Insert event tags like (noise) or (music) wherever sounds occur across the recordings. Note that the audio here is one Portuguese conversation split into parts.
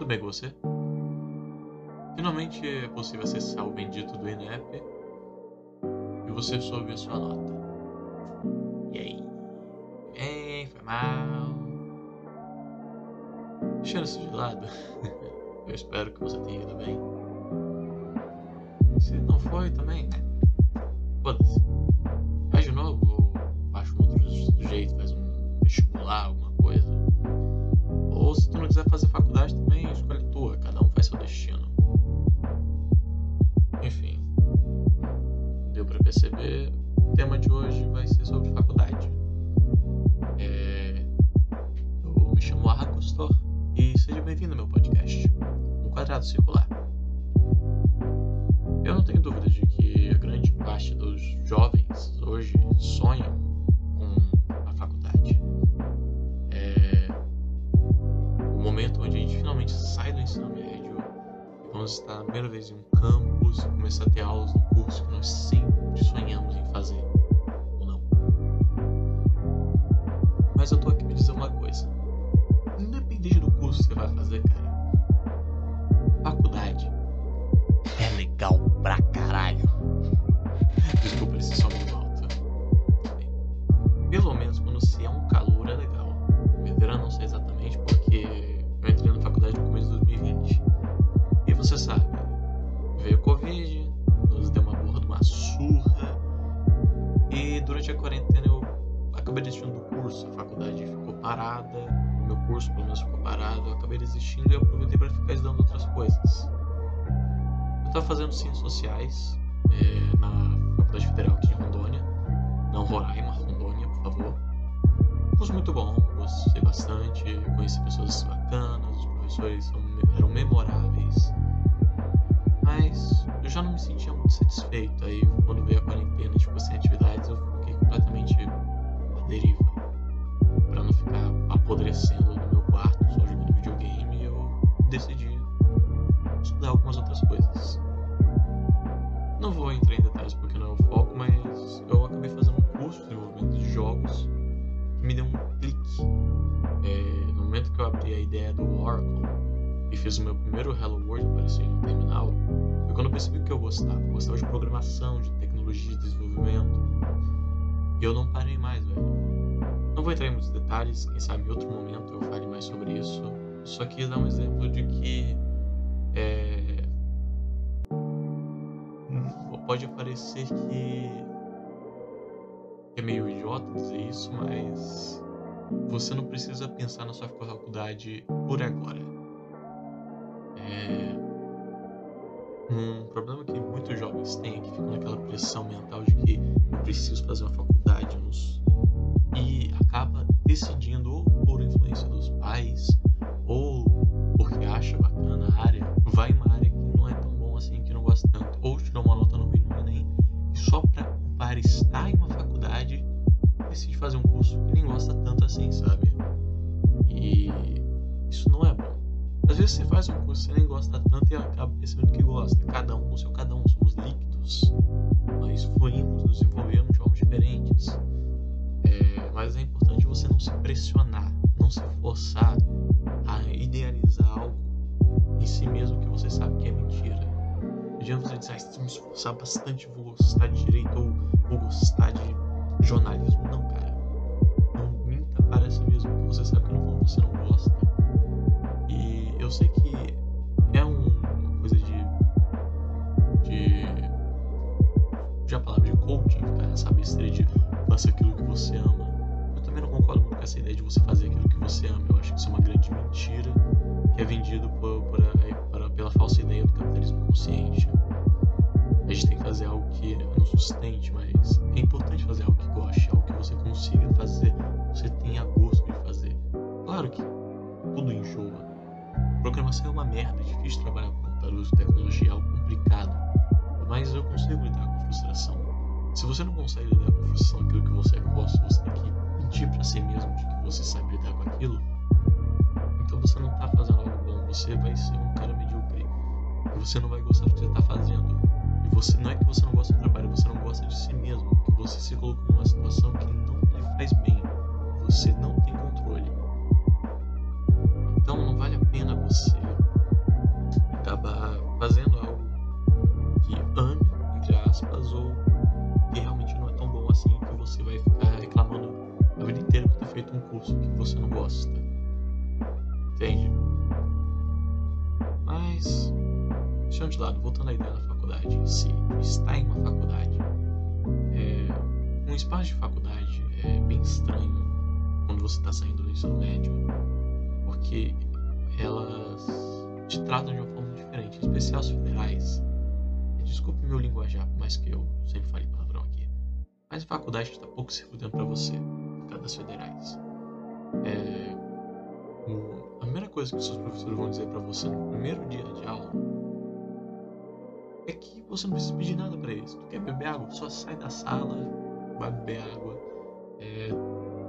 Tudo bem com você? Finalmente é possível acessar o bendito do INEP e você soube a sua nota. E aí? Bem, foi mal. Deixando isso de lado, (laughs) eu espero que você tenha ido bem. Se não foi também, foda-se. Ou se tu não quiser fazer faculdade também, escolhe tua, cada um faz seu destino. Enfim, deu pra perceber, o tema de hoje vai ser sobre faculdade. É... Eu me chamo Arracostor e seja bem-vindo ao meu podcast, Um Quadrado Circular. Eu não tenho dúvida de que a grande parte dos jovens hoje sonham momento onde a gente finalmente sai do ensino médio vamos estar a primeira vez em um campus começar a ter aulas do curso que nós sempre desistindo e eu aproveitei para ficar estudando outras coisas. Eu estava fazendo ciências sociais é, na Faculdade Federal aqui de Rondônia, não Roraima, Rondônia, por favor. Curso muito bom, gostei bastante, conheci pessoas bacanas, os professores são, eram memoráveis. Mas eu já não me sentia muito satisfeito. Aí quando veio a quarentena, tipo, sem atividades, eu fiquei completamente à deriva. Pra não ficar apodrecendo fiz o meu primeiro Hello World aparecer em um terminal, foi quando eu percebi que eu gostava. Eu gostava de programação, de tecnologia, de desenvolvimento. E eu não parei mais, velho. Não vou entrar em muitos detalhes, quem sabe em outro momento eu fale mais sobre isso. Só quis dar um exemplo de que é, pode parecer que é meio idiota dizer isso, mas você não precisa pensar na sua faculdade por agora. Um problema que muitos jovens têm é que ficam naquela pressão mental de que eu preciso fazer uma faculdade e vezes você faz um curso que você nem gosta tanto e acaba percebendo que gosta. Cada um com seu cada um, somos líquidos. Nós fluímos, nos desenvolvemos de formas diferentes. É, mas é importante você não se pressionar, não se forçar a idealizar algo em si mesmo que você sabe que é mentira. Não adianta você dizer, ah, se me esforçar bastante, vou gostar de direito ou vou gostar de jornalismo. Não você ama. Eu também não concordo com essa ideia de você fazer aquilo que você ama. Eu acho que isso é uma grande mentira que é vendido por, por, por, pela falsa ideia do capitalismo consciente. com aquilo, então você não tá fazendo algo bom, você vai ser um cara medíocre. Você não vai gostar do que você tá fazendo. E você não é que você não gosta do trabalho, você não gosta de si mesmo, que você se colocou numa situação que não lhe faz bem. Você não tem controle. Então não vale a pena você acabar fazendo algo que ame, entre aspas, ou que realmente não é tão bom assim que você vai ficar reclamando aceita um curso que você não gosta. Entende? Mas, deixando de lado, voltando à ideia da faculdade em si, estar em uma faculdade, é, um espaço de faculdade é bem estranho quando você está saindo do ensino médio, porque elas te tratam de uma forma diferente, em especial federais. Desculpe meu linguajar, mas que eu sempre falei palavrão aqui. Mas a faculdade está pouco se fudendo para você, por causa das federais. É, o, a primeira coisa que os seus professores vão dizer para você no primeiro dia de aula é que você não precisa pedir nada para eles. Tu quer beber água? Só sai da sala, vai beber água. É,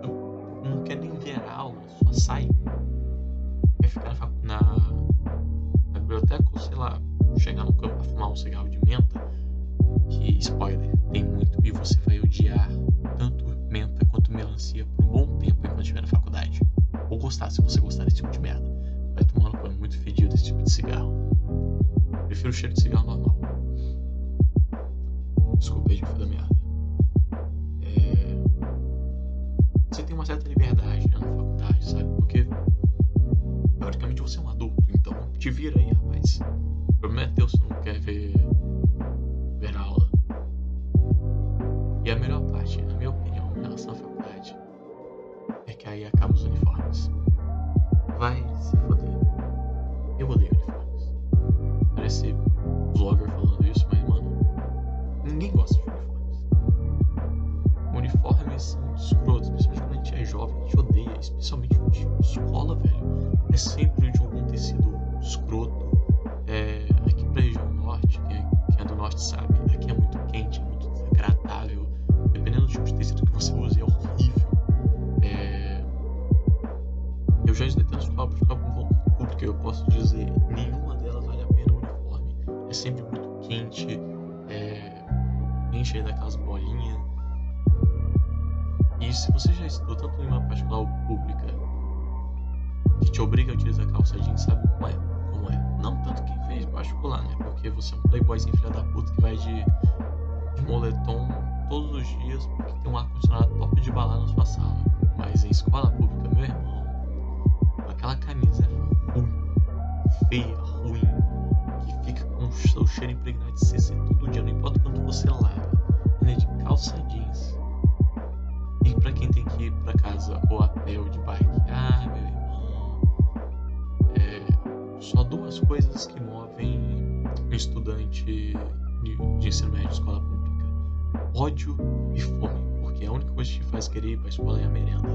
tu não quer nem ver a aula, só sai. Quer ficar na, na biblioteca ou sei lá, chegar no campo pra fumar um cigarro de menta. Que, spoiler, tem muito e você vai odiar o cheiro de cigarro normal. Desculpa aí, de da merda. É... Você tem uma certa liberdade né, na faculdade, sabe? Porque teoricamente você é um adulto, então te vira aí, rapaz. O problema é teu se não quer ver, ver aula. E a melhor parte, na minha opinião, em relação à faculdade, é que aí acabam os uniformes. Vai se foder. Eu odeio uniformes. Parece especialmente de escola, velho. É sempre de algum tecido escroto. Você é um playboyzinho filha da puta que vai de, de moletom todos os dias porque tem um ar-condicionado top de balar na sua sala. Mas em escola pública, meu irmão, aquela camisa ruim, feia, ruim, que fica com o seu cheiro impregnado de CC todo dia, não importa quanto você lava, ele é de calça jeans. E pra quem tem que ir pra casa ou a pé ou de bike, ah, meu irmão só duas coisas que movem estudante de, de ensino médio de escola pública: ódio e fome, porque a única coisa que te faz querer ir pra escola é a merenda.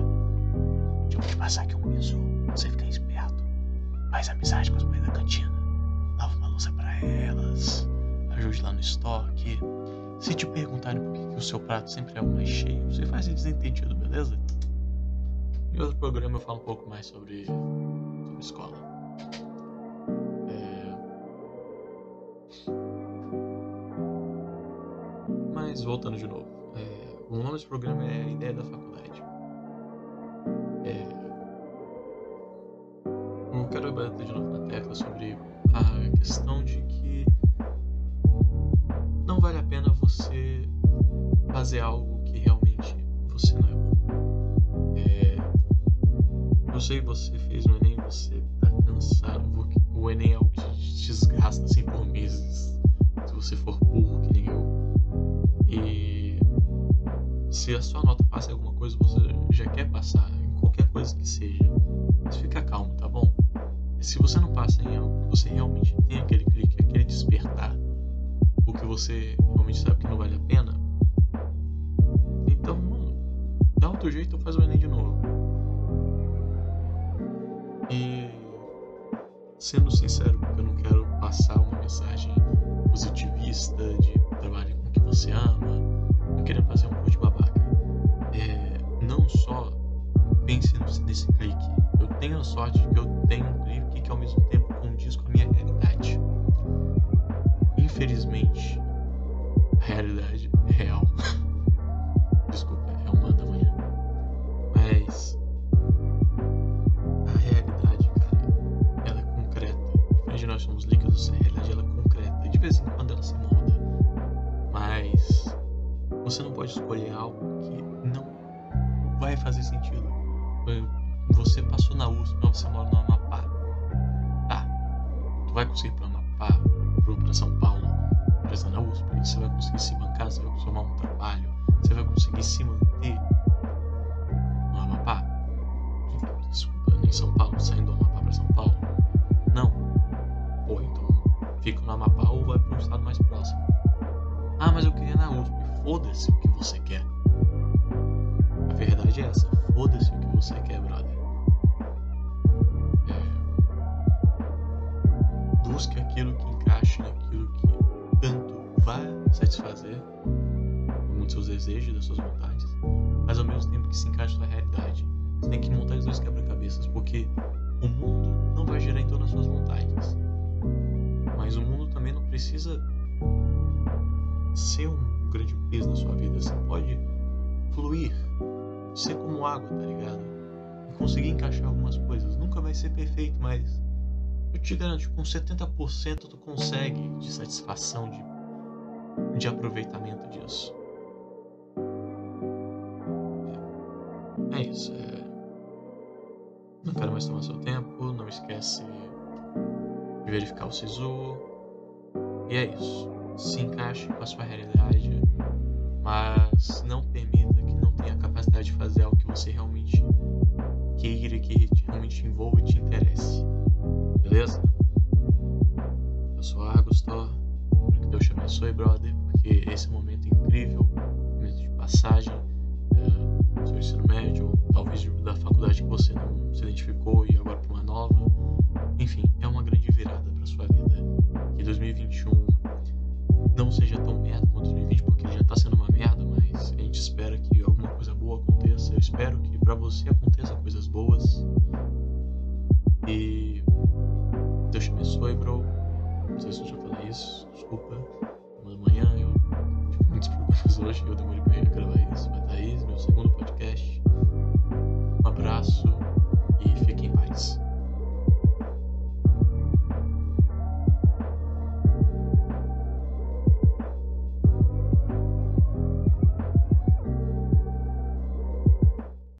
Deixa eu te passar aqui um bisu, você fica esperto. Faz amizade com as mulheres da cantina, lava uma louça pra elas, ajude lá no estoque. Se te perguntarem por que, que o seu prato sempre é o mais cheio, você faz eles entendido, beleza? Em outro programa eu falo um pouco mais sobre, sobre escola. Voltando de novo, é, o nome desse programa é ideia da faculdade. É, eu quero bater de novo na tecla sobre a questão de que não vale a pena você fazer algo que realmente você não é bom. É, eu sei você fez o Enem, você tá cansado, o Enem é algo que te desgasta assim por meses. Se você for burro que nem eu. Se a sua nota passa em alguma coisa, você já quer passar em qualquer coisa que seja. Mas fica calmo, tá bom? Se você não passa em algo que você realmente tem aquele clique, aquele despertar, o que você realmente sabe que não vale a pena, então, mano, dá outro jeito ou faz o Enem de novo. E sendo sincero, eu não quero passar uma mensagem positivista de trabalho com o que você ama, não querendo fazer um pouco de. Não só pense nesse clique. Eu tenho a sorte de que eu tenho um clique que ao mesmo tempo condiz com a minha realidade. Infelizmente, a realidade é real. (laughs) Desculpa, é uma da manhã. Mas a realidade, cara, ela é concreta. Diferente nós somos líquidos, a realidade ela é concreta. De vez em quando ela se molda. Mas você não pode escolher algo que vai fazer sentido. Você passou na USP, mas você mora no Amapá. Tá. Tu vai conseguir ir pro Amapá, pro, pra São Paulo, presa na USP. Você vai conseguir se bancar, você vai conseguir um trabalho, você vai conseguir se manter vontades, mas ao mesmo tempo que se encaixe na realidade. Você tem que montar os dois quebra-cabeças, porque o mundo não vai gerar em todas as suas vontades. Mas o mundo também não precisa ser um grande peso na sua vida. Você pode fluir, ser como água, tá ligado? E conseguir encaixar algumas coisas. Nunca vai ser perfeito, mas eu te garanto, com 70% tu consegue de satisfação, de, de aproveitamento disso. É, isso. É... Não quero mais tomar seu tempo. Não esquece de verificar o SISU. E é isso. Se encaixe com a sua realidade, mas não permita que não tenha a capacidade de fazer algo que você realmente queira, que realmente te envolva e te interesse. Beleza? Eu sou. Espero que Deus te abençoe, brother, porque esse é momento incrível, momento de passagem. É, talvez da faculdade que você não se identificou e agora para uma nova. Enfim, é uma grande virada para sua vida. Que 2021 não seja tão merda quanto 2020, porque já tá sendo uma merda, mas a gente espera que alguma coisa boa aconteça. Eu espero que para você aconteça coisas boas. E Deus te abençoe, bro. Não sei se eu já falei isso, desculpa. Uma manhã eu tive muitos problemas (laughs) hoje, eu demorei pra gravar isso. Mas tá aí, meu segundo podcast. Um abraço.